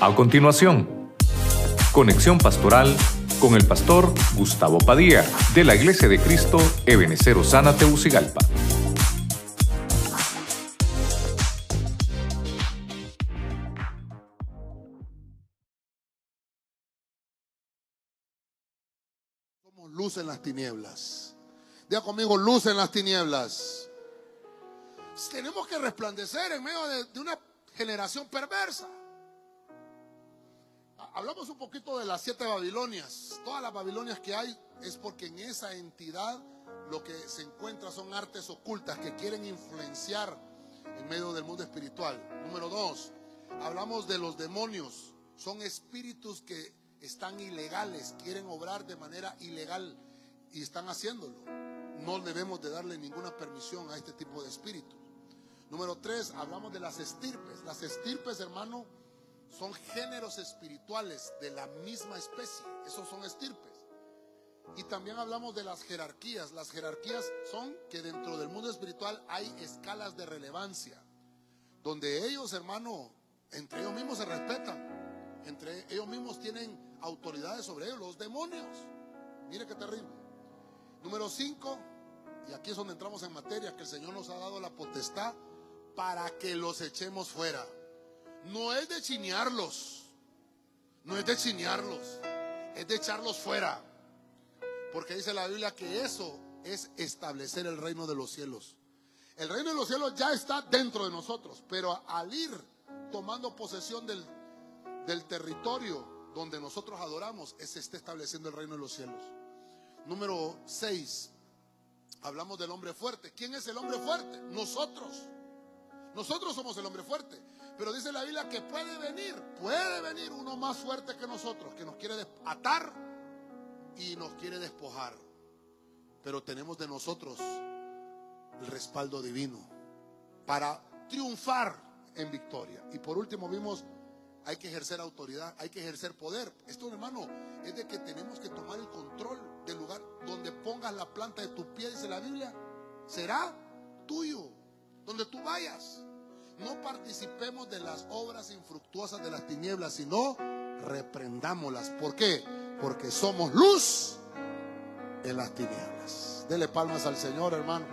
A continuación, conexión pastoral con el pastor Gustavo Padilla de la Iglesia de Cristo Ebenecer Osana Teucigalpa. Somos luz en las tinieblas. Diga conmigo, luz en las tinieblas. Tenemos que resplandecer en medio de, de una generación perversa. Ha- Hablamos un poquito de las siete Babilonias. Todas las Babilonias que hay es porque en esa entidad lo que se encuentra son artes ocultas que quieren influenciar en medio del mundo espiritual. Número dos, hablamos de los demonios. Son espíritus que están ilegales, quieren obrar de manera ilegal y están haciéndolo. No debemos de darle ninguna permisión a este tipo de espíritus. Número tres, hablamos de las estirpes. Las estirpes, hermano, son géneros espirituales de la misma especie. Esos son estirpes. Y también hablamos de las jerarquías. Las jerarquías son que dentro del mundo espiritual hay escalas de relevancia. Donde ellos, hermano, entre ellos mismos se respetan. Entre ellos mismos tienen autoridades sobre ellos, los demonios. Mire qué terrible. Número 5, y aquí es donde entramos en materia, que el Señor nos ha dado la potestad para que los echemos fuera. No es de chinearlos, no es de chinearlos, es de echarlos fuera. Porque dice la Biblia que eso es establecer el reino de los cielos. El reino de los cielos ya está dentro de nosotros, pero al ir tomando posesión del, del territorio donde nosotros adoramos, se está estableciendo el reino de los cielos. Número 6. Hablamos del hombre fuerte. ¿Quién es el hombre fuerte? Nosotros. Nosotros somos el hombre fuerte. Pero dice la Biblia que puede venir, puede venir uno más fuerte que nosotros, que nos quiere atar y nos quiere despojar. Pero tenemos de nosotros el respaldo divino para triunfar en victoria. Y por último vimos, hay que ejercer autoridad, hay que ejercer poder. Esto, hermano, es de que tenemos que tomar el control del lugar donde pongas la planta de tu pie, dice la Biblia, será tuyo, donde tú vayas. No participemos de las obras infructuosas de las tinieblas, sino reprendámoslas. ¿Por qué? Porque somos luz en las tinieblas. Dele palmas al Señor, hermano.